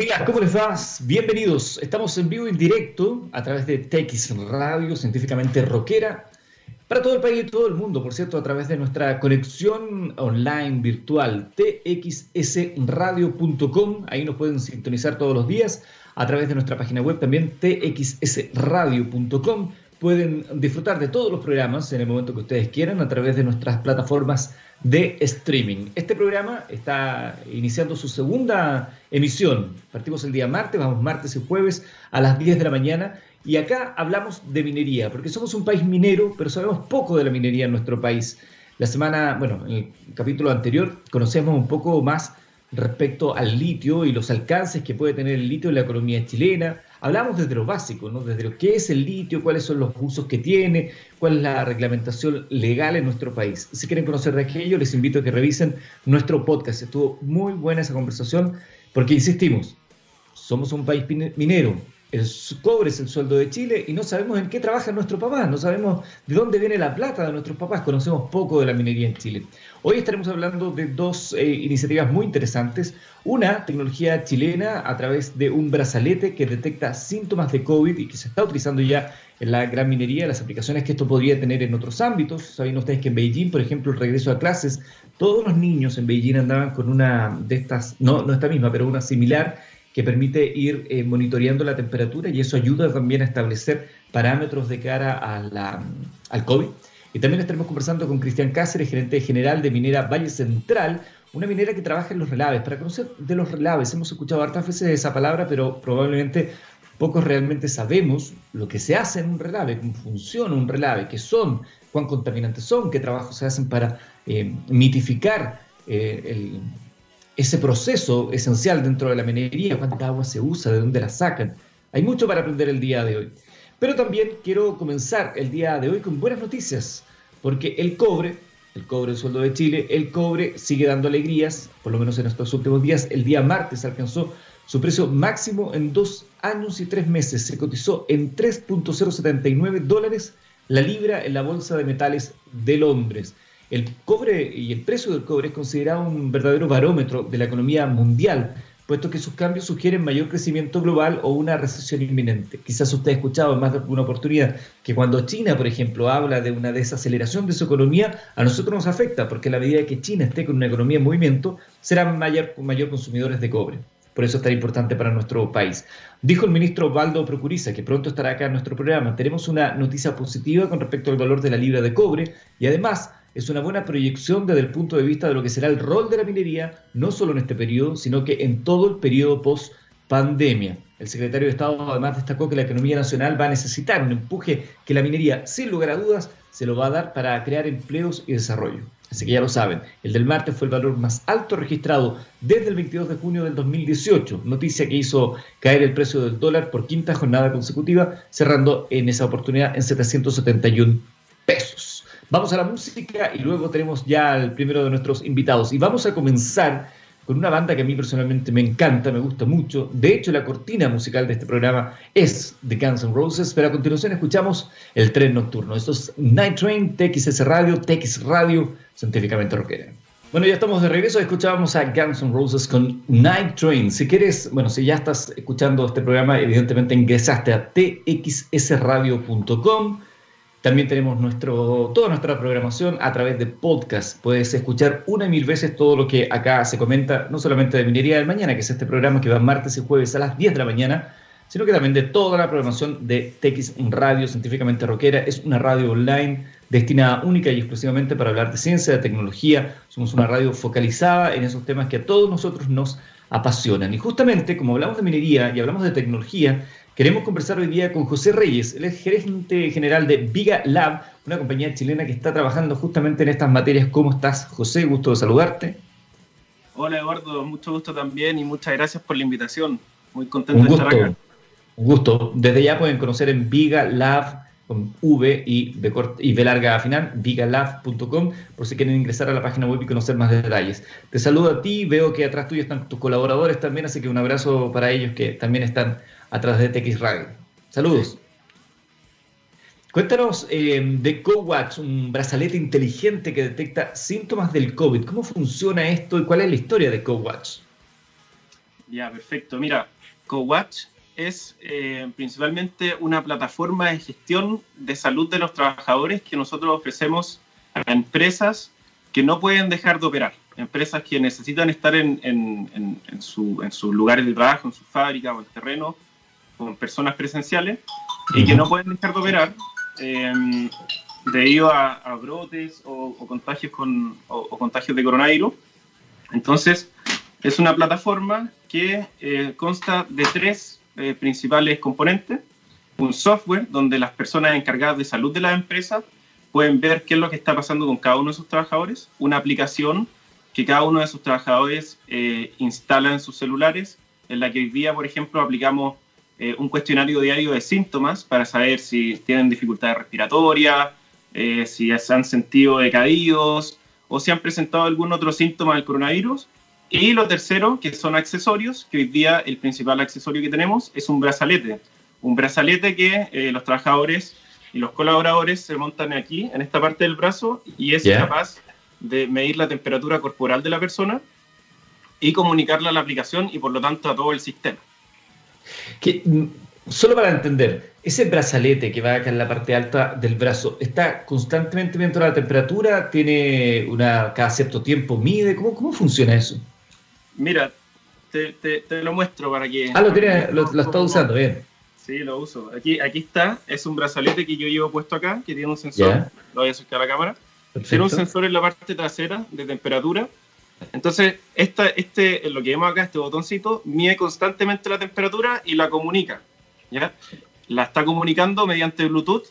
días, ¿cómo les va? Bienvenidos. Estamos en vivo en directo a través de TX Radio, científicamente rockera, para todo el país y todo el mundo, por cierto, a través de nuestra conexión online virtual txsradio.com. Ahí nos pueden sintonizar todos los días a través de nuestra página web también txsradio.com. Pueden disfrutar de todos los programas en el momento que ustedes quieran a través de nuestras plataformas de streaming. Este programa está iniciando su segunda emisión. Partimos el día martes, vamos martes y jueves a las 10 de la mañana y acá hablamos de minería, porque somos un país minero, pero sabemos poco de la minería en nuestro país. La semana, bueno, en el capítulo anterior conocemos un poco más respecto al litio y los alcances que puede tener el litio en la economía chilena. Hablamos desde lo básico, ¿no? desde lo que es el litio, cuáles son los usos que tiene, cuál es la reglamentación legal en nuestro país. Si quieren conocer de aquello, les invito a que revisen nuestro podcast. Estuvo muy buena esa conversación porque, insistimos, somos un país minero, es el sueldo de Chile y no sabemos en qué trabajan nuestros papás, no sabemos de dónde viene la plata de nuestros papás, conocemos poco de la minería en Chile. Hoy estaremos hablando de dos eh, iniciativas muy interesantes. Una, tecnología chilena a través de un brazalete que detecta síntomas de COVID y que se está utilizando ya en la gran minería, las aplicaciones que esto podría tener en otros ámbitos. Saben ustedes que en Beijing, por ejemplo, el regreso a clases, todos los niños en Beijing andaban con una de estas, no, no esta misma, pero una similar que permite ir eh, monitoreando la temperatura y eso ayuda también a establecer parámetros de cara al COVID. Y también estaremos conversando con Cristian Cáceres, gerente general de Minera Valle Central, una minera que trabaja en los relaves. Para conocer de los relaves, hemos escuchado hartas veces esa palabra, pero probablemente pocos realmente sabemos lo que se hace en un relave, cómo funciona un relave, qué son, cuán contaminantes son, qué trabajos se hacen para eh, mitificar eh, el, ese proceso esencial dentro de la minería, cuánta agua se usa, de dónde la sacan. Hay mucho para aprender el día de hoy. Pero también quiero comenzar el día de hoy con buenas noticias, porque el cobre, el cobre, el sueldo de Chile, el cobre sigue dando alegrías, por lo menos en estos últimos días. El día martes alcanzó su precio máximo en dos años y tres meses. Se cotizó en 3.079 dólares la libra en la Bolsa de Metales de Londres. El cobre y el precio del cobre es considerado un verdadero barómetro de la economía mundial, puesto que sus cambios sugieren mayor crecimiento global o una recesión inminente. Quizás usted ha escuchado en más de alguna oportunidad que cuando China, por ejemplo, habla de una desaceleración de su economía, a nosotros nos afecta, porque a la medida que China esté con una economía en movimiento, serán mayor, mayor consumidores de cobre. Por eso es tan importante para nuestro país. Dijo el ministro Baldo Procuriza, que pronto estará acá en nuestro programa. Tenemos una noticia positiva con respecto al valor de la libra de cobre y además es una buena proyección desde el punto de vista de lo que será el rol de la minería, no solo en este periodo, sino que en todo el periodo post pandemia. El secretario de Estado además destacó que la economía nacional va a necesitar un empuje que la minería, sin lugar a dudas, se lo va a dar para crear empleos y desarrollo. Así que ya lo saben, el del martes fue el valor más alto registrado desde el 22 de junio del 2018, noticia que hizo caer el precio del dólar por quinta jornada consecutiva, cerrando en esa oportunidad en 771 pesos. Vamos a la música y luego tenemos ya al primero de nuestros invitados. Y vamos a comenzar con una banda que a mí personalmente me encanta, me gusta mucho. De hecho, la cortina musical de este programa es The Guns N' Roses, pero a continuación escuchamos El Tren Nocturno. Esto es Night Train, TXS Radio, TX Radio, científicamente rockera. Bueno, ya estamos de regreso, escuchábamos a Guns N' Roses con Night Train. Si quieres, bueno, si ya estás escuchando este programa, evidentemente ingresaste a txsradio.com también tenemos nuestro, toda nuestra programación a través de podcast. Puedes escuchar una y mil veces todo lo que acá se comenta, no solamente de Minería del Mañana, que es este programa que va martes y jueves a las 10 de la mañana, sino que también de toda la programación de TX Radio Científicamente Rockera. Es una radio online destinada única y exclusivamente para hablar de ciencia, de tecnología. Somos una radio focalizada en esos temas que a todos nosotros nos apasionan. Y justamente, como hablamos de minería y hablamos de tecnología, Queremos conversar hoy día con José Reyes, es gerente general de Viga Lab, una compañía chilena que está trabajando justamente en estas materias. ¿Cómo estás, José? Gusto de saludarte. Hola, Eduardo, mucho gusto también y muchas gracias por la invitación. Muy contento de estar acá. Un gusto. Desde ya pueden conocer en Viga Lab con V y, de y V larga final, vigalab.com, por si quieren ingresar a la página web y conocer más detalles. Te saludo a ti, veo que atrás tuyo están tus colaboradores también, así que un abrazo para ellos que también están a través de TX Radio. Saludos. Cuéntanos eh, de CoWatch, un brazalete inteligente que detecta síntomas del COVID. ¿Cómo funciona esto y cuál es la historia de CoWatch? Ya, perfecto. Mira, CoWatch es eh, principalmente una plataforma de gestión de salud de los trabajadores que nosotros ofrecemos a empresas que no pueden dejar de operar, empresas que necesitan estar en, en, en, su, sus lugares de trabajo, en sus fábricas o en terreno, con personas presenciales, y que no pueden dejar de operar eh, debido a, brotes o, contagios con, o, contagios de coronavirus. Entonces, es una plataforma que eh, consta de tres eh, principales componentes. Un software donde las personas encargadas de salud de la empresa pueden ver qué es lo que está pasando con cada uno de sus trabajadores. Una aplicación que cada uno de sus trabajadores eh, instala en sus celulares, en la que hoy día, por ejemplo, aplicamos un cuestionario diario de síntomas para saber si tienen dificultades respiratorias, si se han sentido decaídos o si han presentado algún otro síntoma del coronavirus y lo tercero, que son accesorios, que hoy día el principal accesorio que tenemos es un brazalete. Un brazalete que eh, los trabajadores y los colaboradores se montan aquí, en esta parte del brazo, y es capaz de medir la temperatura corporal de la persona y comunicarla a la aplicación y por lo tanto a todo el sistema. Que, mm, solo para entender, ese brazalete que va acá en la parte alta del brazo, ¿está constantemente dentro de la temperatura? ¿Tiene una, cada cierto tiempo mide? ¿Cómo, cómo funciona eso? Mira, te, te, lo muestro para que... Ah, lo, tiene, lo, está usando, bien. Sí, lo uso. Aquí, aquí está, es un brazalete que yo llevo puesto acá, que tiene un sensor, lo voy a acercar a la cámara. Tiene un sensor en la parte trasera de temperatura. Entonces, esta, este, lo que vemos acá, este botoncito, mide constantemente la temperatura y la comunica. ¿ya? La está comunicando mediante Bluetooth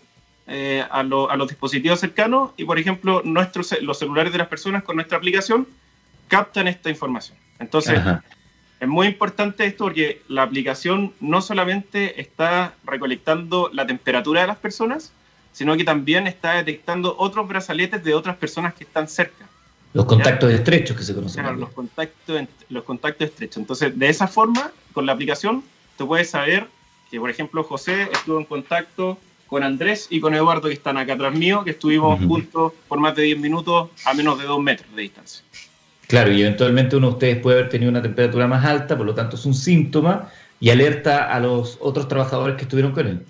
eh, a, a, los dispositivos cercanos y, por ejemplo, nuestros, los celulares de las personas con nuestra aplicación captan esta información. Entonces, es muy importante esto porque la aplicación no solamente está recolectando la temperatura de las personas, sino que también está detectando otros brazaletes de otras personas que están cerca. Los contactos estrechos que se conocen. Claro, los contactos, los contactos estrechos. Entonces, de esa forma, con la aplicación, tú puedes saber que, por ejemplo, José estuvo en contacto con Andrés y con Eduardo, que están acá atrás mío, que estuvimos juntos por más de 10 minutos a menos de 2 metros de distancia. Claro, y eventualmente uno de ustedes puede haber tenido una temperatura más alta, por lo tanto es un síntoma y alerta a los otros trabajadores que estuvieron con él.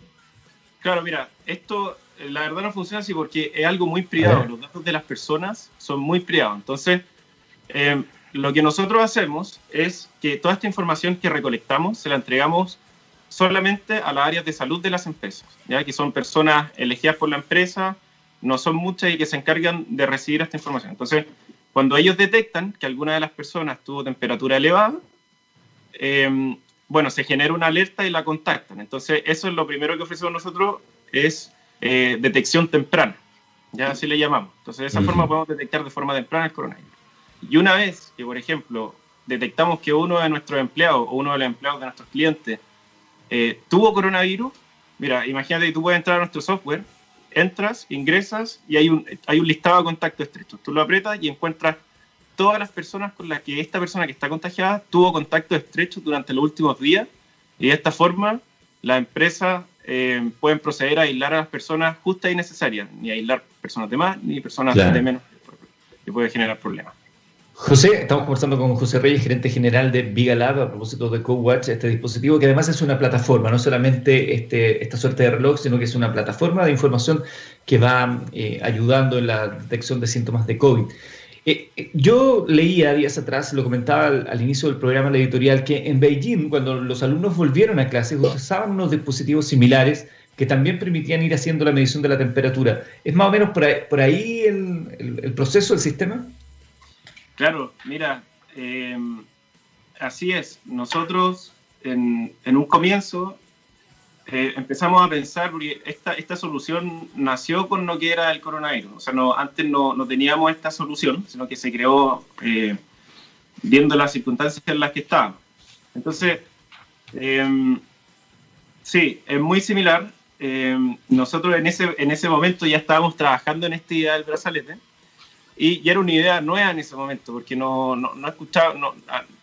Claro, mira, esto la verdad no funciona así porque es algo muy privado, los datos de las personas son muy privados. Entonces, eh, lo que nosotros hacemos es que toda esta información que recolectamos se la entregamos solamente a las áreas de salud de las empresas, ya que son personas elegidas por la empresa, no son muchas y que se encargan de recibir esta información. Entonces, cuando ellos detectan que alguna de las personas tuvo temperatura elevada, em, bueno, se genera una alerta y la contactan. Entonces, eso es lo primero que ofrecemos nosotros, es eh, detección temprana. Ya así le llamamos. Entonces, de esa forma podemos detectar de forma temprana el coronavirus. Y una vez que, por ejemplo, detectamos que uno de nuestros empleados o uno de los empleados de nuestros clientes eh, tuvo coronavirus, mira, imagínate que tú puedes entrar a nuestro software entras, ingresas y hay un, hay un listado de contactos estrechos. Tú lo aprietas y encuentras todas las personas con las que esta persona que está contagiada tuvo contacto estrecho durante los últimos días y de esta forma la empresa eh, pueden proceder a aislar a las personas justas y necesarias, ni aislar personas de más ni personas de menos, que puede generar problemas. José, estamos conversando con José Reyes, gerente general de Vigalab, a propósito de CoWatch, este dispositivo que además es una plataforma, no solamente este, esta suerte de reloj, sino que es una plataforma de información que va eh, ayudando en la detección de síntomas de COVID. Eh, eh, yo leía días atrás, lo comentaba al, inicio del programa la editorial, que en Beijing, cuando los alumnos volvieron a clases, usaban unos dispositivos similares que también permitían ir haciendo la medición de la temperatura. ¿Es más o menos por ahí, el proceso, el sistema? Claro, mira, em, así es. Nosotros en, un comienzo eh, empezamos a pensar, porque esta, esta solución nació con lo que era el coronavirus. O sea, no, antes no, no teníamos esta solución, sino que se creó eh, viendo las circunstancias en las que estábamos. Entonces, em, sí, es muy similar. Em, nosotros en ese, en ese momento ya estábamos trabajando en esta idea del brazalete y, era una idea nueva en ese momento, porque no, no, no escuchaba, no,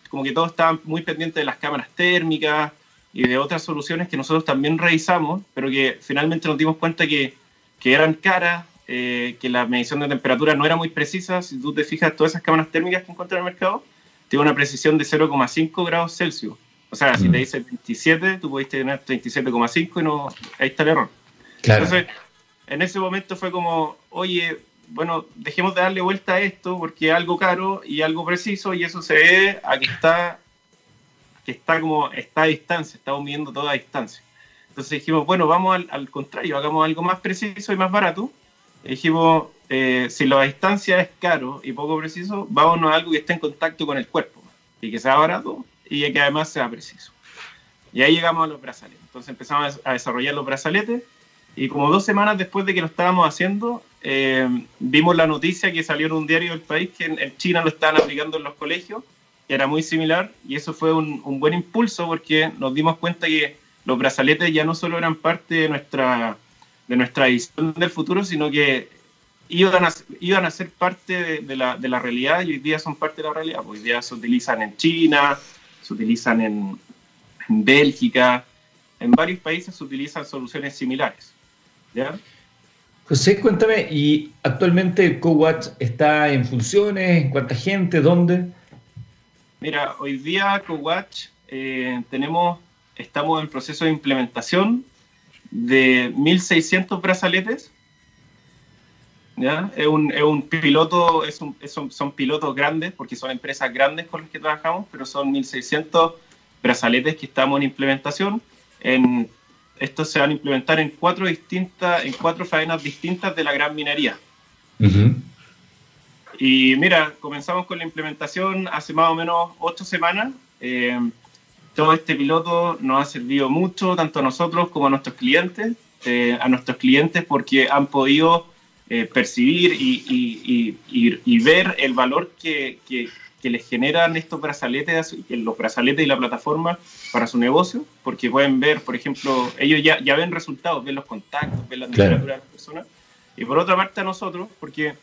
como que todos estaban muy pendientes de las cámaras térmicas y de otras soluciones que nosotros también revisamos, pero que finalmente nos dimos cuenta que, que eran caras, eh, que la medición de temperatura no era muy precisa. Si tú te fijas, todas esas cámaras térmicas que encuentras en el mercado tiene una precisión de 0,5 grados Celsius. O sea, si te mm. dice 27, tú pudiste tener 37,5 y no, ahí está el error. Entonces, en ese momento fue como, oye, bueno, dejemos de darle vuelta a esto porque es algo caro y algo preciso y eso se ve a que está, que está como, está a distancia, estamos midiendo toda a distancia. Entonces dijimos, bueno, vamos al, contrario, hagamos algo más preciso y más barato. dijimos, eh, si la distancia es caro y poco preciso, vámonos a algo que esté en contacto con el cuerpo y que sea barato y que además sea preciso. Y ahí llegamos a los brazaletes. Entonces empezamos a desarrollar los brazaletes y como dos semanas después de que lo estábamos haciendo, eh, vimos la noticia que salió en un diario del país que en, China lo estaban aplicando en los colegios, era muy similar, y eso fue un, buen impulso porque nos dimos cuenta que los brazaletes ya no solo eran parte de nuestra, de nuestra visión del futuro, sino que iban a, iban a ser parte de, la, de la realidad y hoy día son parte de la realidad. Hoy día se utilizan en China, se utilizan en, en Bélgica, en varios países se utilizan soluciones similares. ¿ya? José, cuéntame, ¿y actualmente CoWatch está en funciones? ¿En cuánta gente? ¿Dónde? Mira, hoy día CoWatch eh, tenemos, estamos en proceso de implementación de 1.600 brazaletes. ¿ya? Es, un, es un piloto, es un, son, son pilotos grandes porque son empresas grandes con las que trabajamos, pero son 1.600 brazaletes que estamos en implementación en estos se van a implementar en cuatro distintas, en cuatro faenas distintas de la gran minería. Y mira, comenzamos con la implementación hace más o menos ocho semanas. Eh, todo este piloto nos ha servido mucho, tanto a nosotros como a nuestros clientes, eh, a nuestros clientes porque han podido eh, percibir y, y, ver el valor que, que, que les generan estos brazaletes, los brazaletes y la plataforma para su negocio, porque pueden ver, por ejemplo, ellos ya, ya ven resultados, ven los contactos, ven la temperatura de las personas. Y por otra parte a nosotros, porque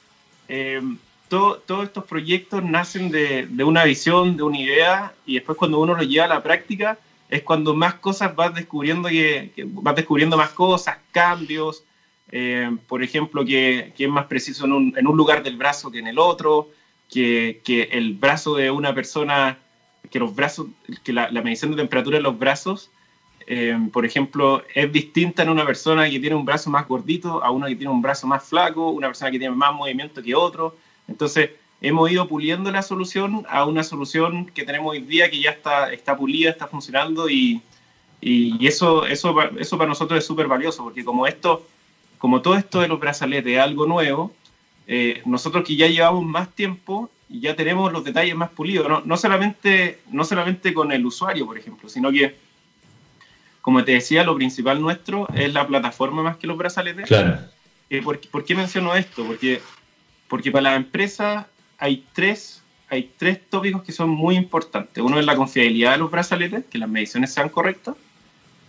eh, todos estos proyectos nacen de, de, una visión, de una idea, y después cuando uno los lleva a la práctica, es cuando más cosas vas descubriendo, que, vas descubriendo más cosas, cambios, eh, por ejemplo, que, que, es más preciso en un, en un lugar del brazo que en el otro, que, el brazo de una persona, que los brazos, que la, medición de temperatura de los brazos, eh, por ejemplo, es distinta en una persona que tiene un brazo más gordito a una que tiene un brazo más flaco, una persona que tiene más movimiento que otro. Entonces, hemos ido puliendo la solución a una solución que tenemos hoy día que ya está, está pulida, está funcionando y, y eso, eso, eso para nosotros es súper valioso porque como esto, como todo esto de los brazaletes es algo nuevo, eh, nosotros que ya llevamos más tiempo ya tenemos los detalles más pulidos, no, no, solamente, no solamente con el usuario, por ejemplo, sino que, como te decía, lo principal nuestro es la plataforma más que los brazaletes. Claro. Eh, ¿por, ¿por, qué menciono esto? Porque, porque para la empresa hay tres, hay tres tópicos que son muy importantes. Uno es la confiabilidad de los brazaletes, que las mediciones sean correctas.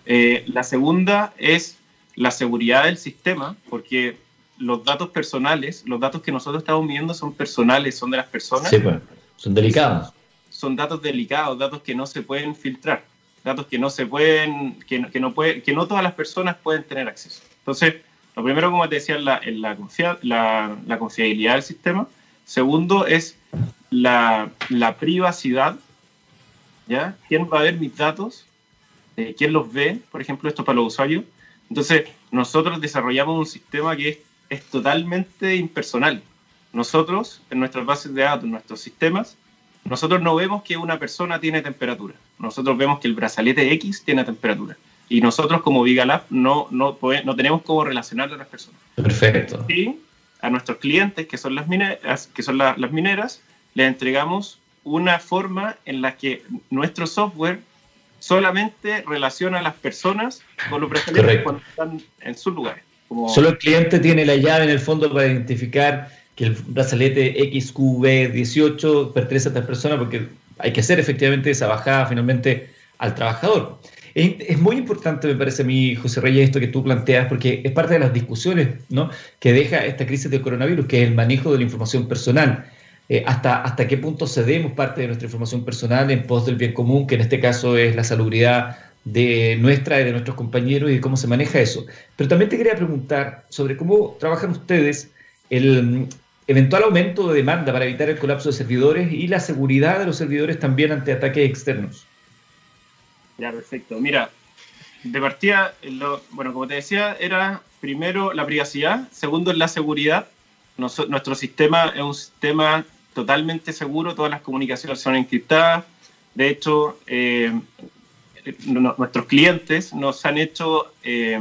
Eh, la segunda es la seguridad del sistema, porque los datos personales, los datos que nosotros estamos viendo son personales, son de las personas. Sí, pues, son delicados. Son, datos delicados, datos que no se pueden filtrar, datos que no se pueden, que que no, puede, que no todas las personas pueden tener acceso. Entonces, lo primero, como te decía, es la, la, la, confiabilidad del sistema. Segundo es la, la, privacidad. ¿ya? ¿Quién va a ver mis datos? Eh, ¿Quién los ve? Por ejemplo, esto para los usuarios. Entonces, nosotros desarrollamos un sistema que es es totalmente impersonal. Nosotros, en nuestras bases de datos, en nuestros sistemas, nosotros no vemos que una persona tiene temperatura. Nosotros vemos que el brazalete X tiene temperatura. Y nosotros como Vigalab no, no, no tenemos cómo relacionar a las personas. Perfecto. Y a nuestros clientes, que son las mineras, que son las mineras, les entregamos una forma en la que nuestro software solamente relaciona a las personas con los brazaletes cuando están en sus lugares. Solo el cliente tiene la llave en el fondo para identificar que el brazalete XQB18 pertenece a esta persona porque hay que hacer efectivamente esa bajada finalmente al trabajador. Es, muy importante, me parece a mí, José Reyes, esto que tú planteas, porque es parte de las discusiones ¿no? que deja esta crisis del coronavirus, que es el manejo de la información personal. Eh, hasta, hasta qué punto cedemos parte de nuestra información personal en pos del bien común, que en este caso es la salubridad de nuestra y de nuestros compañeros y cómo se maneja eso. Pero también te quería preguntar sobre cómo trabajan ustedes el, eventual aumento de demanda para evitar el colapso de servidores y la seguridad de los servidores también ante ataques externos. Ya, perfecto. Mira, de partida, bueno, como te decía, era primero la privacidad, segundo es la seguridad. nuestro sistema es un sistema totalmente seguro, todas las comunicaciones son encriptadas. De hecho, eh, nuestros clientes nos han hecho, eh,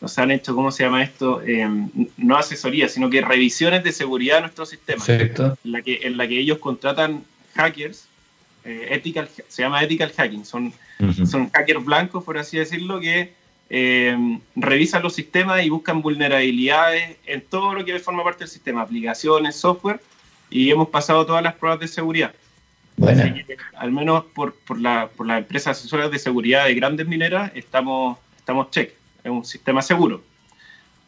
nos han hecho, ¿cómo se llama esto? Eh, no asesoría, sino que revisiones de seguridad de nuestro sistema. En la, que, en la que ellos contratan hackers, ethical, se llama ethical hacking, son, son hackers blancos, por así decirlo, que revisan los sistemas y buscan vulnerabilidades en todo lo que forma parte del sistema, aplicaciones, software, y hemos pasado todas las pruebas de seguridad. Bueno. al menos por, por, la, por las empresas asesoras de seguridad de grandes mineras estamos, estamos check, es un sistema seguro.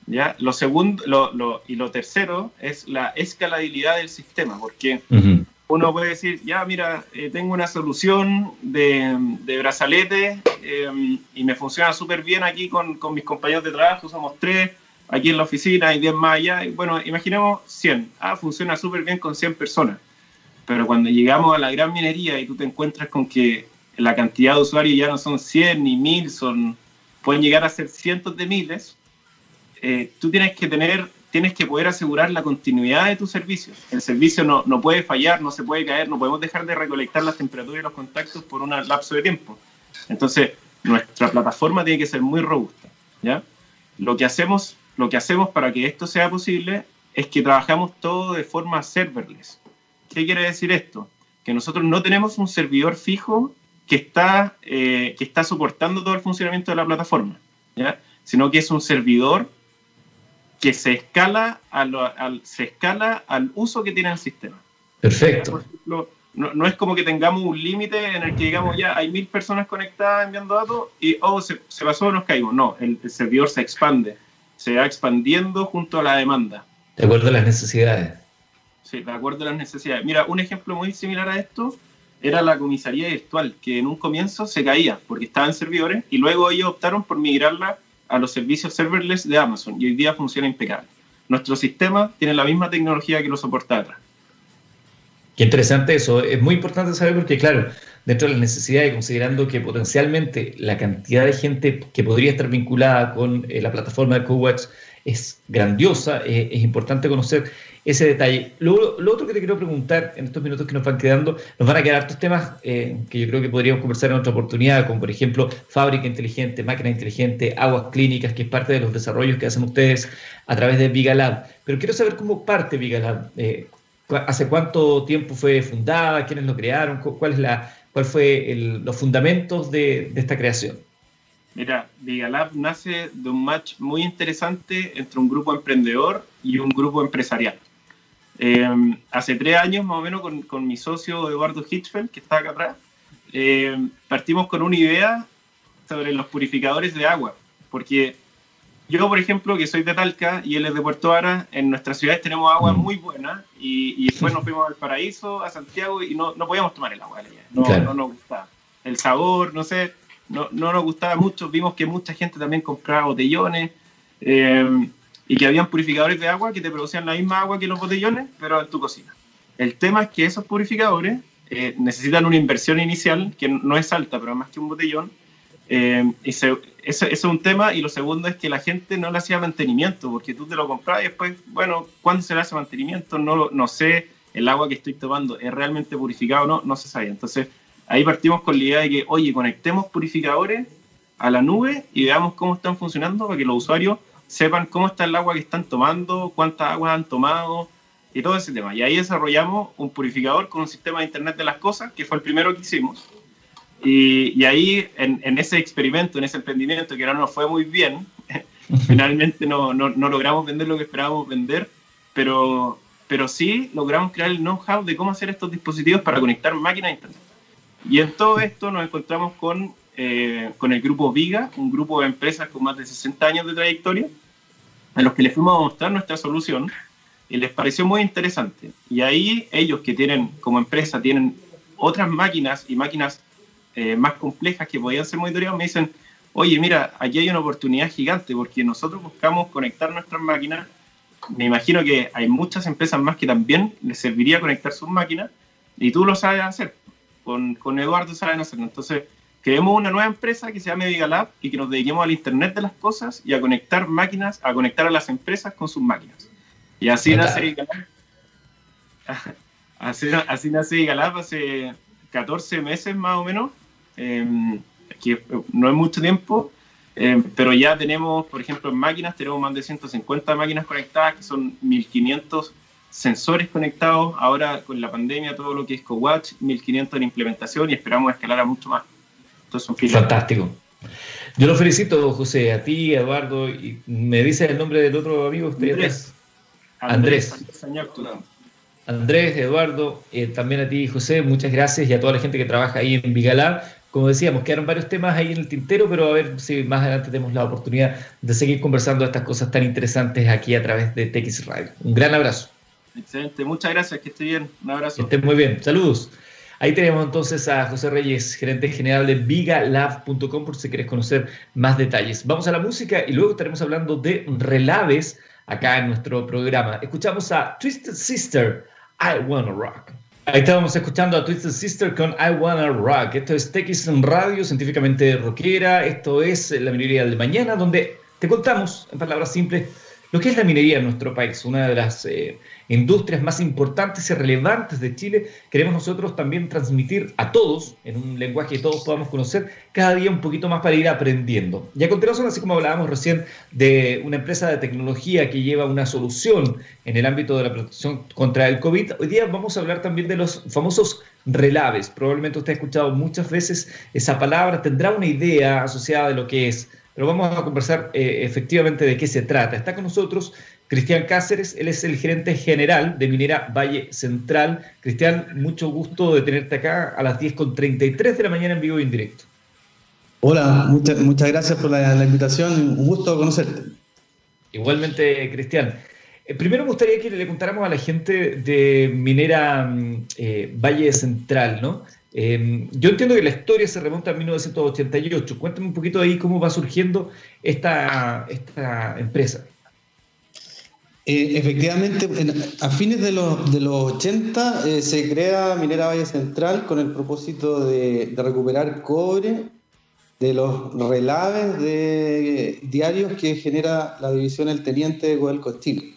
¿ya? Lo segundo lo, lo, y lo tercero es la escalabilidad del sistema, porque uno puede decir, ya mira, eh, tengo una solución de, de brazalete em, y me funciona súper bien aquí con, con mis compañeros de trabajo, somos tres, aquí en la oficina y 10 más allá. Y bueno, imaginemos 100. Ah, funciona súper bien con 100 personas. Pero cuando llegamos a la gran minería y tú te encuentras con que la cantidad de usuarios ya no son 100 ni 1000, son, pueden llegar a ser cientos de miles, eh, tú tienes que tener, tienes que poder asegurar la continuidad de tu servicio. El servicio no, no puede fallar, no se puede caer, no podemos dejar de recolectar las temperaturas y los contactos por un lapso de tiempo. Entonces, nuestra plataforma tiene que ser muy robusta. ¿ya? Lo que hacemos lo que hacemos para que esto sea posible es que trabajamos todo de forma serverless. ¿Qué quiere decir esto? Que nosotros no tenemos un servidor fijo que está, eh, que está soportando todo el funcionamiento de la plataforma, ¿ya? sino que es un servidor que se escala, al, se escala al uso que tiene el sistema. Perfecto. no, es como que tengamos un límite en el que digamos ya hay mil personas conectadas enviando datos y oh, se, se pasó, nos caímos. No, el servidor se expande se va expandiendo junto a la demanda. De acuerdo a las necesidades. Sí, de acuerdo a las necesidades. Mira, un ejemplo muy similar a esto era la comisaría virtual, que en un comienzo se caía porque estaba en servidores y luego ellos optaron por migrarla a los servicios serverless de Amazon y hoy día funciona impecable. Nuestro sistema tiene la misma tecnología que lo soporta atrás. Qué interesante eso. Es muy importante saber porque, claro, dentro de las necesidades, considerando que potencialmente la cantidad de gente que podría estar vinculada con eh, la plataforma de CoWatch es grandiosa, eh, es importante conocer ese detalle. Lo, otro que te quiero preguntar en estos minutos que nos van quedando, nos van a quedar estos temas eh, que yo creo que podríamos conversar en otra oportunidad, como por ejemplo fábrica inteligente, máquina inteligente, aguas clínicas, que es parte de los desarrollos que hacen ustedes a través de Vigalab. Pero quiero saber cómo parte Vigalab. ¿Hace cuánto tiempo fue fundada? ¿Quiénes lo crearon? ¿Cuál es la, ¿Cuál fue los fundamentos de, esta creación? Mira, Vigalab nace de un match muy interesante entre un grupo emprendedor y un grupo empresarial. Eh, hace tres años, más o menos, con, mi socio Eduardo Hitchfeld, que está acá atrás, eh, partimos con una idea sobre los purificadores de agua, porque yo, por ejemplo, que soy de Talca y él es de Puerto Ara, en nuestras ciudades tenemos agua mm. muy buena y, después nos fuimos al Paraíso, a Santiago y no, no podíamos tomar el agua de No, no nos gustaba. El sabor, no sé, no, no, nos gustaba mucho. Vimos que mucha gente también compraba botellones eh, y que habían purificadores de agua que te producían la misma agua que los botellones, pero en tu cocina. El tema es que esos purificadores eh, necesitan una inversión inicial que no es alta, pero más que un botellón eh, y ese, es un tema. Y lo segundo es que la gente no le hacía mantenimiento, porque tú te lo compras y después, bueno, ¿cuándo se le hace mantenimiento? No, no sé, el agua que estoy tomando es realmente purificado o no, no se sabe. Entonces, ahí partimos con la idea de que, oye, conectemos purificadores a la nube y veamos cómo están funcionando para que los usuarios sepan cómo está el agua que están tomando, cuántas aguas han tomado y todo ese tema. Y ahí desarrollamos un purificador con un sistema de Internet de las Cosas, que fue el primero que hicimos y, ahí, en, ese experimento, en ese emprendimiento que ahora no fue muy bien, finalmente no, no, no, logramos vender lo que esperábamos vender, pero, pero sí logramos crear el know-how de cómo hacer estos dispositivos para conectar máquinas a Internet. Y en todo esto nos encontramos con, eh, con el grupo Viga, un grupo de empresas con más de 60 años de trayectoria, a los que les fuimos a mostrar nuestra solución y les pareció muy interesante. Y ahí ellos que tienen como empresa, tienen otras máquinas y máquinas eh, más complejas que podían ser monitoreadas, me dicen, oye, mira, aquí hay una oportunidad gigante porque nosotros buscamos conectar nuestras máquinas me imagino que hay muchas empresas más que también les serviría conectar sus máquinas y tú lo sabes hacer. Con, con Eduardo saben hacerlo. Entonces, creemos una nueva empresa que se llame Vigalab y que nos dediquemos al Internet de las cosas y a conectar máquinas, a conectar a las empresas con sus máquinas. Y así nace. Así, así nace Vigalab hace 14 meses más o menos, em, que no es mucho tiempo, em, pero ya tenemos, por ejemplo, en máquinas, tenemos más de 150 máquinas conectadas, que son 1500 sensores conectados. Ahora con la pandemia, todo lo que es CoWatch, 1500 en implementación y esperamos escalar a mucho más. Entonces, Fantástico. Yo lo felicito, José, a ti, Eduardo, y me dice el nombre del otro amigo. Andrés. Andrés. Andrés, Eduardo, eh, también a ti, José, muchas gracias y a toda la gente que trabaja ahí en Vigalab. Como decíamos, quedaron varios temas ahí en el tintero, pero a ver si más adelante tenemos la oportunidad de seguir conversando de estas cosas tan interesantes aquí a través de TX Radio. Un gran abrazo. Excelente, muchas gracias, que esté bien. Un abrazo. Que esté muy bien, saludos. Ahí tenemos entonces a José Reyes, gerente general de vigalab.com, por si quieres conocer más detalles. Vamos a la música y luego estaremos hablando de relaves acá en nuestro programa. Escuchamos a Twisted Sister, I Wanna Rock. Ahí estábamos escuchando a Twisted Sister con I Wanna Rock. Esto es TX Radio, científicamente rockera. Esto es la minería de mañana, donde te contamos, en palabras simples, lo que es la minería en nuestro país, una de las eh, industrias más importantes y relevantes de Chile, queremos nosotros también transmitir a todos, en un lenguaje que todos podamos conocer, cada día un poquito más para ir aprendiendo. Y a continuación, así como hablábamos recién de una empresa de tecnología que lleva una solución en el ámbito de la protección contra el COVID, hoy día vamos a hablar también de los famosos relaves. Probablemente usted ha escuchado muchas veces esa palabra, tendrá una idea asociada de lo que es pero vamos a conversar eh, efectivamente de qué se trata. Está con nosotros Cristian Cáceres, él es el gerente general de Minera Valle Central. Cristian, mucho gusto de tenerte acá a las 10.33 de la mañana en vivo y en directo. Hola, muchas gracias por la, invitación, un gusto conocerte. Igualmente, Cristian. Eh, primero me gustaría que le contáramos a la gente de Minera mm, eh, Valle Central, ¿no? Em, yo entiendo que la historia se remonta a 1988. Cuéntame un poquito ahí cómo va surgiendo esta, esta empresa. Eh, efectivamente, a fines de los, de los 80 eh, se crea Minera Valle Central con el propósito de, recuperar cobre de los relaves de diarios que genera la división El Teniente de Codelco Chile.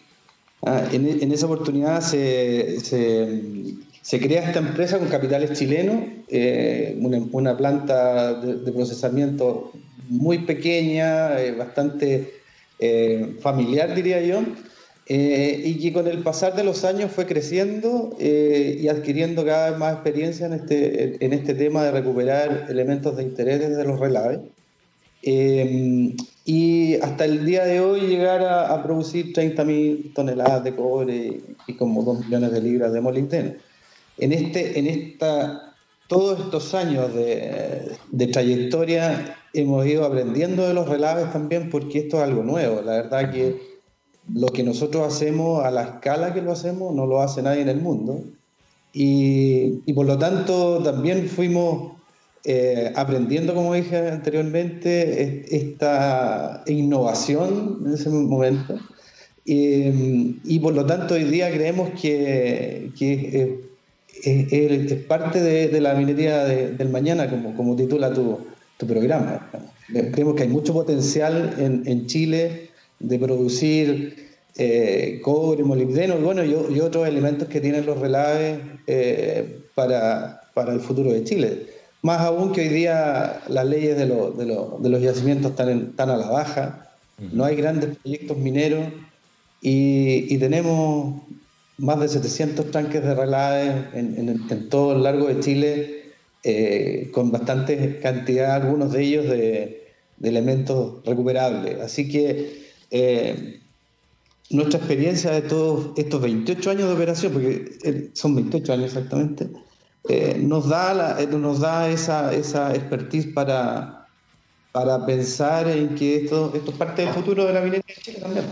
Ah, en, esa oportunidad se, se crea esta empresa con capitales chilenos, eh, una, planta de, procesamiento muy pequeña, bastante familiar, diría yo, y que con el pasar de los años fue creciendo y adquiriendo cada vez más experiencia en este, en este tema de recuperar elementos de interés desde los relaves. y hasta el día de hoy llegar a, a producir 30.000 toneladas de cobre y como 2 millones de libras de molibdeno en, este, en esta, todos estos años de, trayectoria hemos ido aprendiendo de los relaves también porque esto es algo nuevo. La verdad que lo que nosotros hacemos a la escala que lo hacemos no lo hace nadie en el mundo. Y, por lo tanto también fuimos eh, aprendiendo, como dije anteriormente, esta innovación en ese momento. Y, por lo tanto hoy día creemos que, que es, parte de, la minería del mañana, como, como titula tu, tu programa. Creemos que hay mucho potencial en, en Chile de producir eh, cobre, molibdeno bueno, y, otros elementos que tienen los relaves eh, para, para, el futuro de Chile. Más aún que hoy día las leyes de, de, los yacimientos están, están, a la baja, no hay grandes proyectos mineros y, y tenemos más de 700 tanques de relaves en, todo el largo de Chile, eh, con bastante cantidad, algunos de ellos, de, elementos recuperables. Así que eh, nuestra experiencia de todos estos 28 años de operación, porque eh, son 28 años exactamente, nos da, nos da esa, esa expertise para, para pensar en que esto, esto es parte del futuro de la minería de Chile también.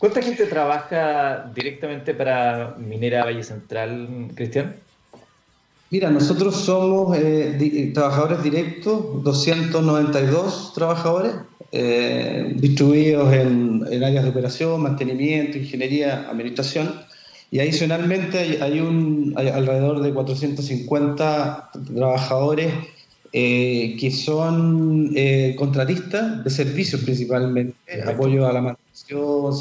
¿Cuánta gente trabaja directamente para Minera Valle Central, Cristian? Mira, nosotros somos eh, trabajadores directos, 292 trabajadores, eh, distribuidos en, áreas de operación, mantenimiento, ingeniería, administración. Y adicionalmente hay, un, alrededor de 450 trabajadores eh, que son eh, contratistas de servicios principalmente, apoyo a la mantención,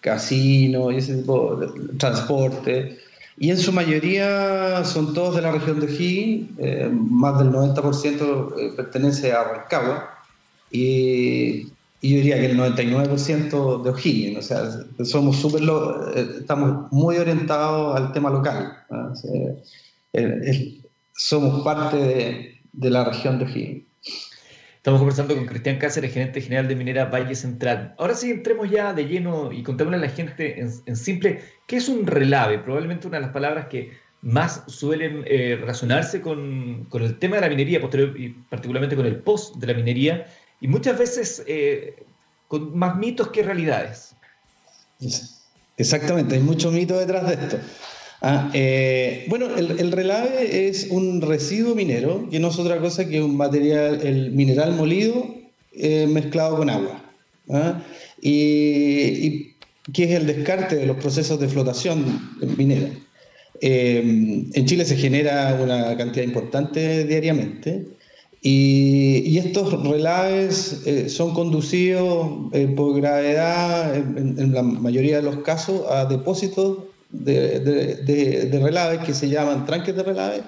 casino y ese tipo de transporte. Y en su mayoría son todos de la región de O'Higgins, más del 90% pertenece a Rancagua y, yo diría que el 99% de O'Higgins, o sea, somos súper, eh, estamos muy orientados al tema local. somos parte de, de, la región de O'Higgins. Estamos conversando con Cristian Cáceres, gerente general de Minera Valle Central. Ahora sí, entremos ya de lleno y contémosle a la gente en, simple, ¿qué es un relave? Probablemente una de las palabras que más suelen eh, relacionarse con, con, el tema de la minería, posterior, y particularmente con el post de la minería, y muchas veces eh, con más mitos que realidades. Exactamente, hay mucho mito detrás de esto. Ah, eh, bueno, el, relave es un residuo minero que no es otra cosa que un material, el mineral molido eh, mezclado con agua. ¿ah? Y, que es el descarte de los procesos de flotación minera. en Chile se genera una cantidad importante diariamente y, estos relaves eh, son conducidos eh, por gravedad, en, la mayoría de los casos, a depósitos de, de, relaves que se llaman tranques de relave,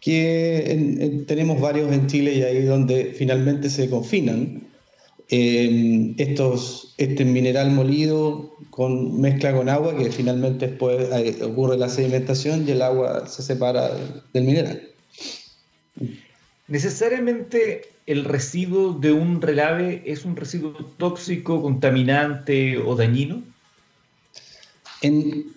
que tenemos varios en Chile y ahí donde finalmente se confinan eh, estos, este mineral molido con mezcla con agua, que finalmente después ocurre la sedimentación y el agua se separa del mineral. ¿Necesariamente el residuo de un relave es un residuo tóxico, contaminante o dañino? En,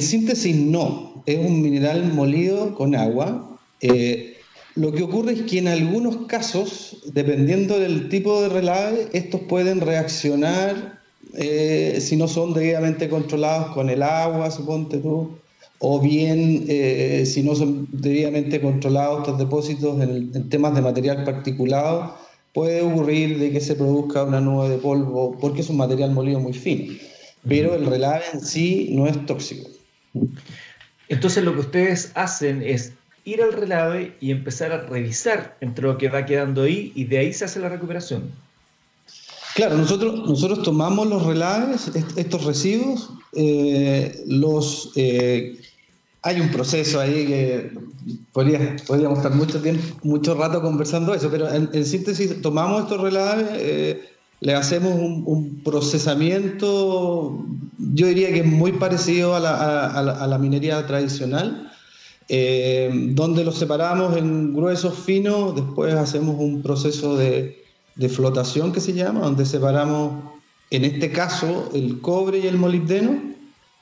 síntesis, no. Es un mineral molido con agua. Eh, lo que ocurre es que en algunos casos, dependiendo del tipo de relave, estos pueden reaccionar eh, si no son debidamente controlados con el agua, suponte tú o bien eh, si no son debidamente controlados estos depósitos en, temas de material particulado, puede ocurrir de que se produzca una nube de polvo porque es un material molido muy fino, pero el relave en sí no es tóxico. Entonces lo que ustedes hacen es ir al relave y empezar a revisar entre lo que va quedando ahí y de ahí se hace la recuperación. Claro, nosotros, nosotros tomamos los relaves, estos residuos, eh, los eh, hay un proceso ahí que podría, podríamos estar mucho tiempo, mucho rato conversando eso, pero en, síntesis tomamos estos relaves, eh, le hacemos un, procesamiento, yo diría que es muy parecido a la, a la, minería tradicional, donde los separamos en gruesos finos, después hacemos un proceso de, de flotación que se llama, donde separamos, en este caso, el cobre y el molibdeno,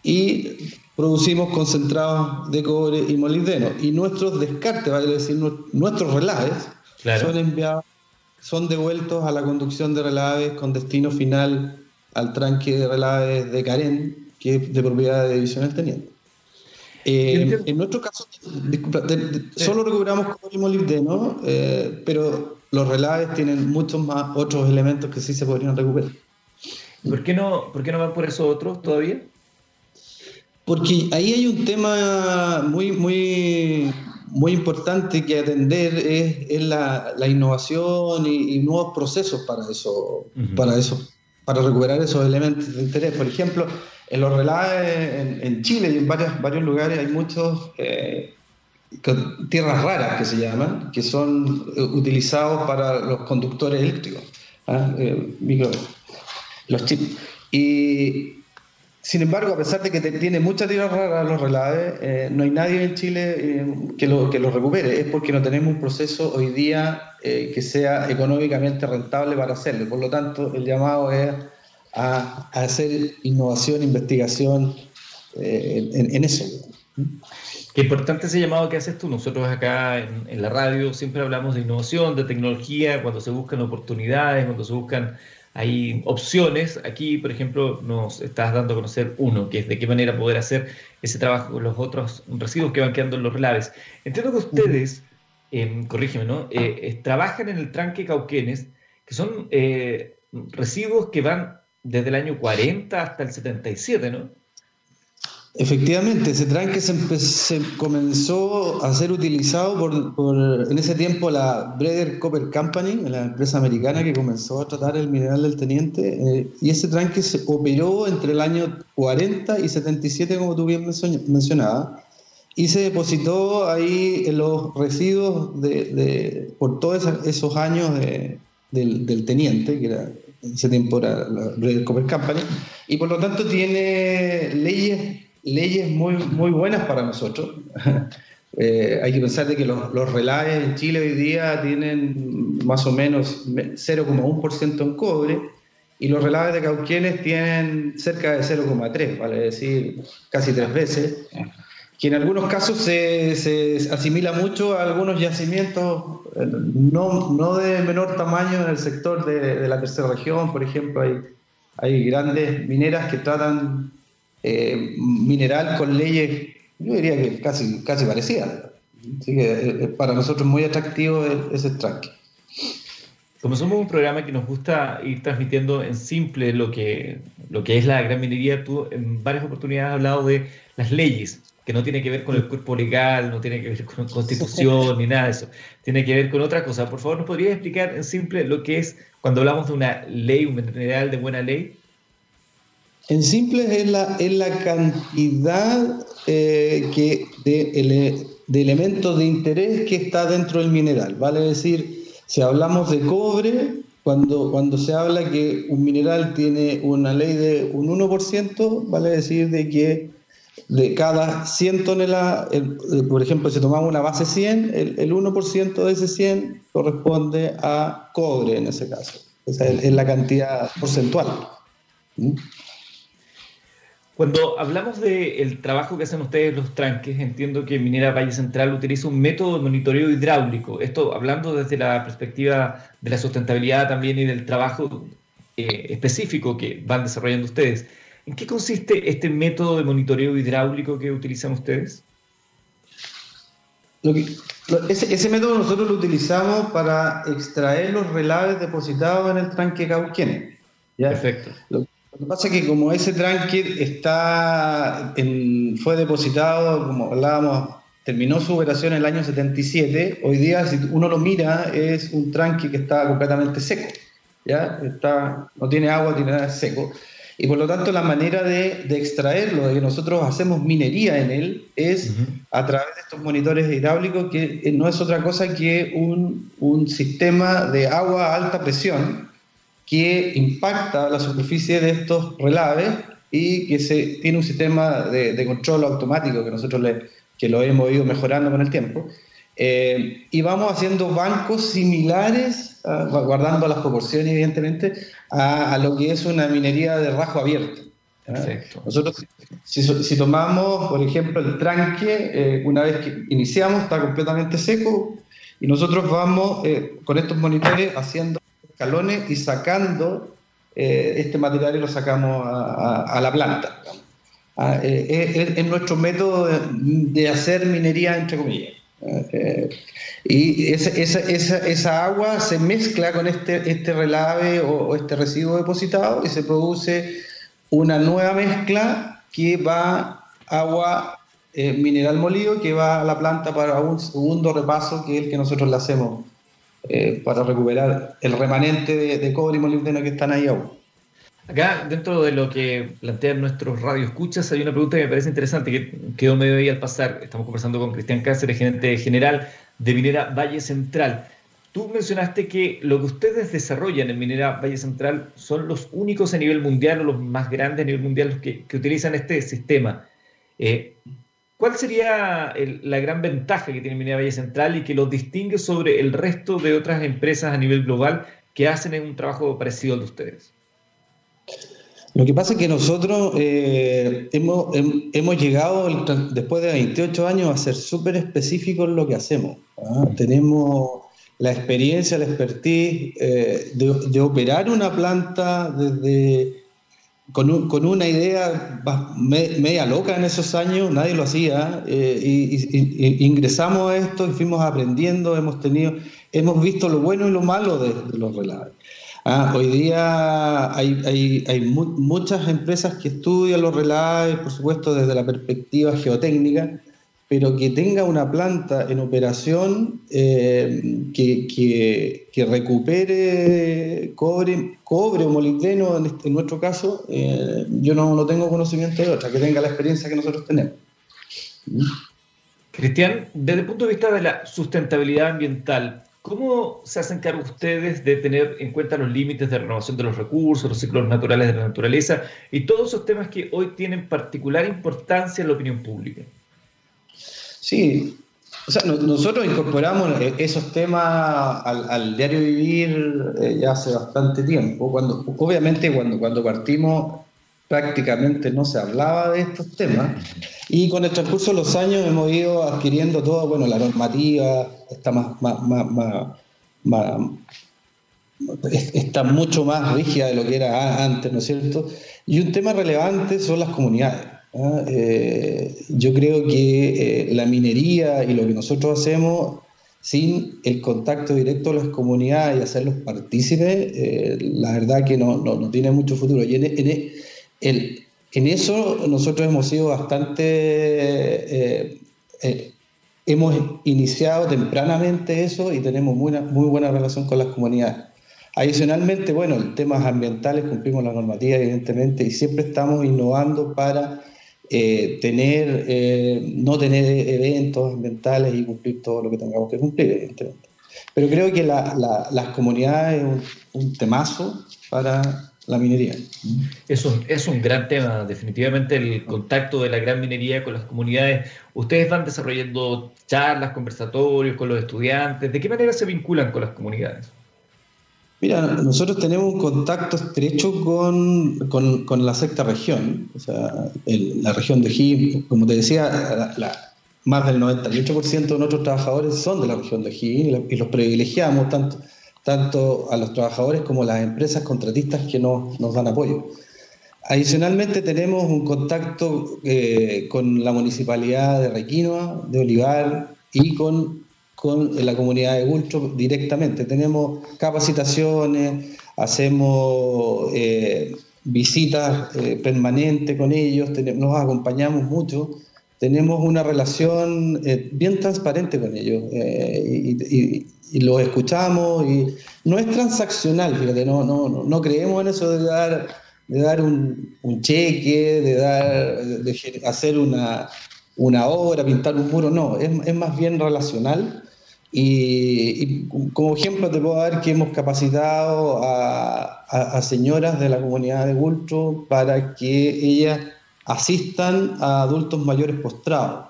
y producimos concentrados de cobre y molibdeno. Y nuestros descartes, vale decir, nuestros relaves, son enviados, son devueltos a la conducción de relaves con destino final al tranque de relaves de Carén, que es de propiedad de Divisiones Teniente. Eh, en nuestro caso, solo recuperamos cobre y molibdeno, eh, pero los relaves tienen muchos más otros elementos que sí se podrían recuperar. ¿Por qué no, por qué no van por esos otros todavía? Porque ahí hay un tema muy, muy, muy importante que atender, es, la, la, innovación y, nuevos procesos para eso, para eso, para recuperar esos elementos de interés. Por ejemplo, en los relaves en, Chile y en varios, varios lugares hay muchos eh, tierras raras que se llaman, que son eh, utilizados para los conductores eléctricos, ¿ah? eh, los chips. Y sin embargo, a pesar de que tiene mucha tierra rara los relaves, eh, no hay nadie en Chile que, lo, que lo recupere. Es porque no tenemos un proceso hoy día que sea económicamente rentable para hacerlo. Por lo tanto, el llamado es a, hacer innovación, investigación en, eso. Qué importante ese llamado que haces tú. Nosotros acá en, en la radio siempre hablamos de innovación, de tecnología, cuando se buscan oportunidades, cuando se buscan hay opciones. Aquí, por ejemplo, nos estás dando a conocer uno, que es de qué manera poder hacer ese trabajo con los otros residuos que van quedando en los relaves. Entiendo que ustedes em, corrígeme, ¿no? trabajan en el tranque Cauquenes, que son residuos que van desde el año 40 hasta el 77, ¿no? Efectivamente, ese tranque se, comenzó a ser utilizado por, en ese tiempo la Breder Copper Company, la empresa americana que comenzó a tratar el mineral del teniente, eh, y ese tranque se operó entre el año 40 y 77, como tú bien mencionabas, y se depositó ahí en los residuos de, por todos esos años del, del, teniente, que era ese tiempo era la Breder Copper Company, y por lo tanto tiene leyes leyes muy, muy buenas para nosotros. Eh, hay que pensar de que los, los relaves en Chile hoy día tienen más o menos 0,1% en cobre y los relaves de Cauquienes tienen cerca de 0,3, vale decir, casi tres veces, que en algunos casos se, se asimila mucho a algunos yacimientos eh, no, no, de menor tamaño en el sector de, de la tercera región, por ejemplo, hay, hay grandes mineras que tratan eh, mineral con leyes, yo diría que casi, casi parecidas. Así que eh, eh, para nosotros muy atractivo ese track. Como somos un programa que nos gusta ir transmitiendo en simple lo que, lo que es la gran minería, tú en varias oportunidades has hablado de las leyes, que no tiene que ver con el cuerpo legal, no tiene que ver con constitución ni nada de eso, tiene que ver con otra cosa. Por favor, ¿nos podrías explicar en simple lo que es cuando hablamos de una ley, un mineral de buena ley? En simple es la, es la cantidad eh, que de, de, elementos de interés que está dentro del mineral. Vale decir, si hablamos de cobre, cuando, cuando se habla que un mineral tiene una ley de un 1%, vale decir de que de cada 100 toneladas, por ejemplo, si tomamos una base 100, el, el 1% de ese 100 corresponde a cobre en ese caso. Esa es, la cantidad porcentual. ¿Mm? Cuando hablamos del trabajo que hacen ustedes los tranques, entiendo que Minera Valle Central utiliza un método de monitoreo hidráulico. Esto hablando desde la perspectiva de la sustentabilidad también y del trabajo eh, específico que van desarrollando ustedes. ¿En qué consiste este método de monitoreo hidráulico que utilizan ustedes? ese, método nosotros lo utilizamos para extraer los relaves depositados en el tranque Cauquienes. Perfecto. Lo que pasa es que como ese tranque está fue depositado, como hablábamos, terminó su operación en el año 77, hoy día si uno lo mira es un tranque que está completamente seco, ¿ya? Está, no tiene agua, tiene nada seco. Y por lo tanto la manera de, extraerlo, de que nosotros hacemos minería en él, es a través de estos monitores hidráulicos, que no es otra cosa que un, un sistema de agua a alta presión, que impacta la superficie de estos relaves y que se, tiene un sistema de, control automático que nosotros le, que lo hemos ido mejorando con el tiempo. Eh, y vamos haciendo bancos similares, ah, guardando las proporciones evidentemente, a, lo que es una minería de rajo abierto. Nosotros, si, si, tomamos, por ejemplo, el tranque, eh, una vez que iniciamos, está completamente seco, y nosotros vamos eh, con estos monitores haciendo escalones y sacando eh, este material lo sacamos a, la planta. Ah, eh, es, nuestro método de, hacer minería, entre comillas. Eh, y esa, esa, esa, agua se mezcla con este, este relave o, este residuo depositado y se produce una nueva mezcla que va agua mineral molido que va a la planta para un segundo repaso que es el que nosotros le hacemos eh, para recuperar el remanente de, cobre y molibdeno que están ahí aún. Acá, dentro de lo que plantean nuestros radioescuchas, hay una pregunta que me parece interesante, que quedó medio ahí al pasar. Estamos conversando con Cristian Cáceres, gerente general de Minera Valle Central. Tú mencionaste que lo que ustedes desarrollan en Minera Valle Central son los únicos a nivel mundial o los más grandes a nivel mundial que, que utilizan este sistema. Eh, ¿Cuál sería la gran ventaja que tiene Minera Valle Central y que los distingue sobre el resto de otras empresas a nivel global que hacen un trabajo parecido al de ustedes? Lo que pasa es que nosotros eh, hemos, llegado después de 28 años a ser súper específicos en lo que hacemos. ¿ah? Tenemos la experiencia, la expertise eh, de, operar una planta desde con, con, una idea media loca en esos años, nadie lo hacía, eh, y, ingresamos a esto y fuimos aprendiendo, hemos tenido, hemos visto lo bueno y lo malo de, los relaves. Ah, hoy día hay, hay, hay muchas empresas que estudian los relaves, por supuesto, desde la perspectiva geotécnica, pero que tenga una planta en operación eh, que, recupere cobre, cobre o molibdeno, en, este, nuestro caso, eh, yo no, no, tengo conocimiento de otra, que tenga la experiencia que nosotros tenemos. Cristian, desde el punto de vista de la sustentabilidad ambiental, ¿cómo se hacen cargo ustedes de tener en cuenta los límites de renovación de los recursos, los ciclos naturales de la naturaleza y todos esos temas que hoy tienen particular importancia en la opinión pública? Sí, o sea, nosotros incorporamos eh, esos temas al, diario vivir eh, ya hace bastante tiempo. Cuando, obviamente cuando, cuando partimos prácticamente no se hablaba de estos temas y con el transcurso de los años hemos ido adquiriendo todo, bueno, la normativa está más, más, más, está mucho más rígida de lo que era antes, ¿no es cierto? Y un tema relevante son las comunidades. ¿Ah? Eh, yo creo que eh, la minería y lo que nosotros hacemos sin el contacto directo a las comunidades y hacerlos partícipes, eh, la verdad que no, no, tiene mucho futuro. Y en, eso nosotros hemos sido bastante... hemos iniciado tempranamente eso y tenemos muy, muy buena relación con las comunidades. Adicionalmente, bueno, en temas ambientales cumplimos la normativa, evidentemente, y siempre estamos innovando para eh, tener, eh, no tener eventos ambientales y cumplir todo lo que tengamos que cumplir, evidentemente. Pero creo que las comunidades es un, temazo para la minería. Eso es un gran tema, definitivamente el contacto de la gran minería con las comunidades. Ustedes van desarrollando charlas, conversatorios con los estudiantes. ¿De qué manera se vinculan con las comunidades? Mira, nosotros tenemos un contacto estrecho con, con, la sexta región, o sea, la región de O'Higgins, como te decía, más del 98% de nuestros trabajadores son de la región de O'Higgins y, los privilegiamos tanto, tanto a los trabajadores como a las empresas contratistas que nos, nos dan apoyo. Adicionalmente tenemos un contacto eh, con la municipalidad de Requinoa, de Olivar y con con la comunidad de Gultro directamente. Tenemos capacitaciones, hacemos eh, visitas eh, permanentes con ellos, nos acompañamos mucho, tenemos una relación eh, bien transparente con ellos y, los escuchamos y no es transaccional, fíjate, no, no, no creemos en eso de dar, de dar un, cheque, de, dar, de hacer una, una obra, pintar un muro, no, es, es más bien relacional y, como ejemplo te puedo dar que hemos capacitado a, señoras de la comunidad de Gultro para que ellas asistan a adultos mayores postrados.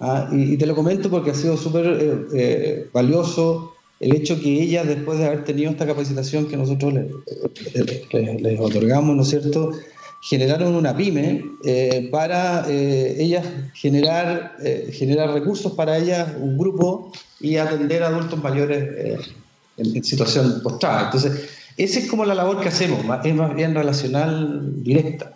¿ah? Y, te lo comento porque ha sido súper eh, eh, valioso el hecho que ellas, después de haber tenido esta capacitación que nosotros les, otorgamos, ¿no es cierto?, generaron una pyme eh, para ellas generar, generar recursos para ellas, un grupo y atender a adultos mayores eh, en, situación postrada. Entonces, esa es como la labor que hacemos, es más bien relacional directa.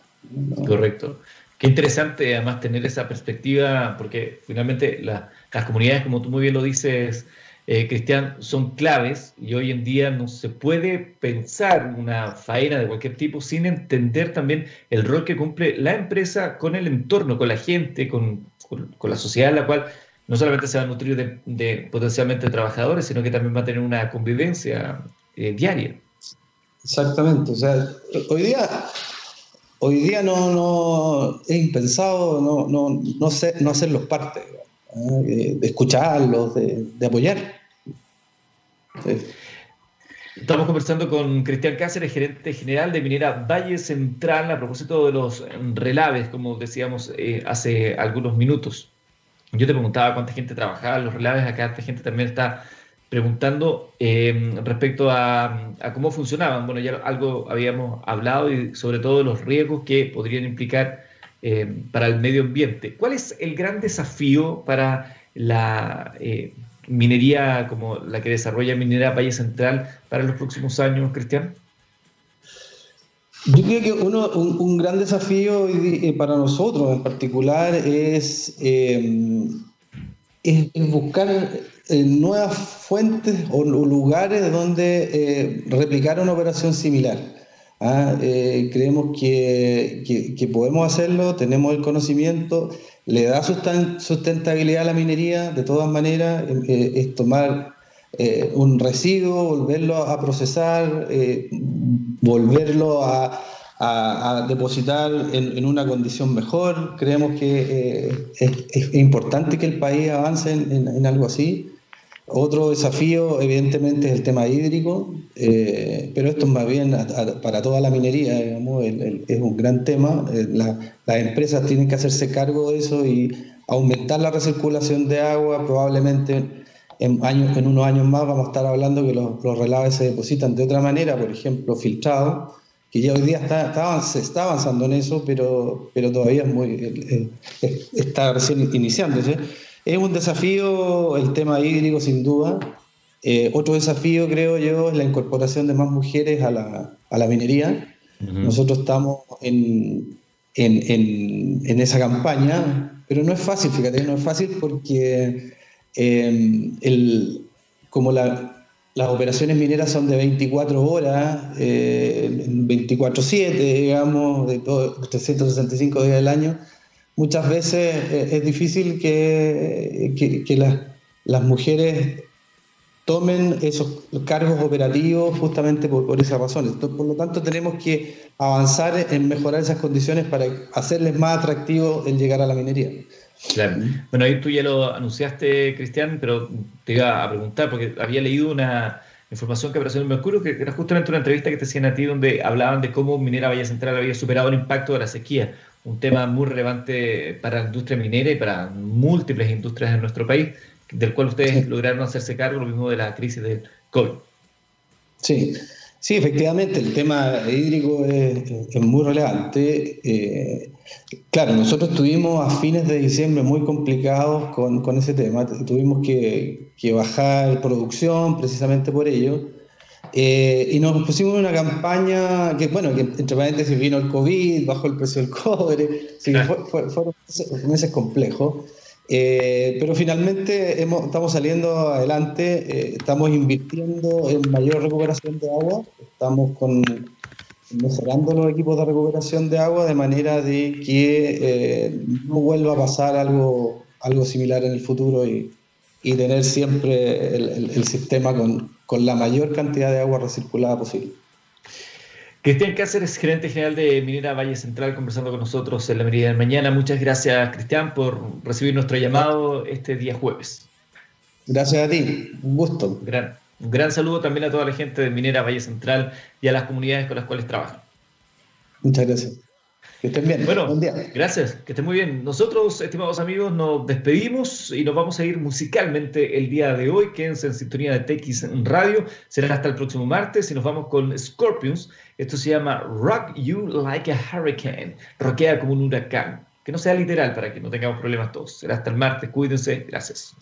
Correcto. Qué interesante además tener esa perspectiva, porque finalmente las comunidades, como tú muy bien lo dices, eh, Cristian, son claves y hoy en día no se puede pensar una faena de cualquier tipo sin entender también el rol que cumple la empresa con el entorno, con la gente, con, con la sociedad en la cual no solamente se va a nutrir de, potencialmente trabajadores, sino que también va a tener una convivencia eh, diaria. Exactamente, o sea, hoy día, hoy día no, no es impensado no, no, no, ser, no hacerlos parte, ¿eh? de escucharlos, de, apoyar. Estamos conversando con Cristian Cáceres, gerente general de Minera Valle Central, a propósito de los relaves, como decíamos eh, hace algunos minutos. Yo te preguntaba cuánta gente trabajaba en los relaves, acá esta gente también está preguntando em, respecto a, cómo funcionaban. Bueno, ya algo habíamos hablado y sobre todo los riesgos que podrían implicar em, para el medio ambiente. ¿Cuál es el gran desafío para la eh, minería como la que desarrolla Minera Valle Central para los próximos años, Cristian? Yo creo que uno, un, gran desafío para nosotros en particular es, eh, es buscar eh, nuevas fuentes o lugares donde eh, replicar una operación similar. ¿ah? creemos que, que, podemos hacerlo, tenemos el conocimiento, le da sustentabilidad a la minería, de todas maneras, es tomar eh, un residuo, volverlo a procesar, eh, volverlo a, depositar en, una condición mejor. Creemos que eh, es, importante que el país avance en, algo así. Otro desafío, evidentemente, es el tema hídrico, pero esto es más bien para toda la minería, es un gran tema. las empresas tienen que hacerse cargo de eso y aumentar la recirculación de agua, probablemente en, años, en unos años más vamos a estar hablando que los, los relaves se depositan de otra manera, por ejemplo, filtrados, que ya hoy día está, se está avanzando en eso, pero, pero todavía es muy, eh, eh, está recién iniciándose. Es un desafío el tema hídrico, sin duda. Eh, otro desafío, creo yo, es la incorporación de más mujeres a la, a la minería. Nosotros estamos en, en, en, en, esa campaña, pero no es fácil, fíjate, no es fácil porque eh, el, como las operaciones mineras son de 24 horas, eh, 24-7, digamos, de todo, 365 días del año, muchas veces eh, es difícil que, que, las, las, mujeres tomen esos cargos operativos justamente por, esas razones. Por lo tanto, tenemos que avanzar en mejorar esas condiciones para hacerles más atractivo el llegar a la minería. Claro. Bueno, ahí tú ya lo anunciaste, Cristian, pero te iba a preguntar, porque había leído una información que apareció en el Mercurio, que era justamente una entrevista que te hacían a ti, donde hablaban de cómo Minera Valle Central había superado el impacto de la sequía, un tema muy relevante para la industria minera y para múltiples industrias en nuestro país, del cual ustedes lograron hacerse cargo, lo mismo de la crisis del COVID. Sí, Sí, efectivamente, el tema hídrico es, muy relevante. Eh, claro, nosotros estuvimos a fines de diciembre muy complicados con, ese tema. Tuvimos que, bajar producción precisamente por ello. Eh, y nos pusimos una campaña que, bueno, que entre paréntesis vino el COVID, bajó el precio del cobre, sí, fueron meses complejos. Eh, pero finalmente estamos saliendo adelante, eh, estamos invirtiendo en mayor recuperación de agua, estamos mejorando los equipos de recuperación de agua de manera de que eh, no vuelva a pasar algo, algo similar en el futuro y, y tener siempre el, el, sistema con, con la mayor cantidad de agua recirculada posible. Cristian Cáceres, gerente general de Minera Valle Central, conversando con nosotros en la medida de mañana. Muchas gracias, Cristian, por recibir nuestro llamado este día jueves. Gracias a ti, un gusto. Gran, un gran saludo también a toda la gente de Minera Valle Central y a las comunidades con las cuales trabajan. Muchas gracias. Que estén bien. Bueno, Buen día. gracias. Que estén muy bien. Nosotros, estimados amigos, nos despedimos y nos vamos a ir musicalmente el día de hoy. Quédense en sintonía de TX Radio. Será hasta el próximo martes y nos vamos con Scorpions. Esto se llama Rock You Like a Hurricane. Roquea como un huracán. Que no sea literal para que no tengamos problemas todos. Será hasta el martes. Cuídense. Gracias.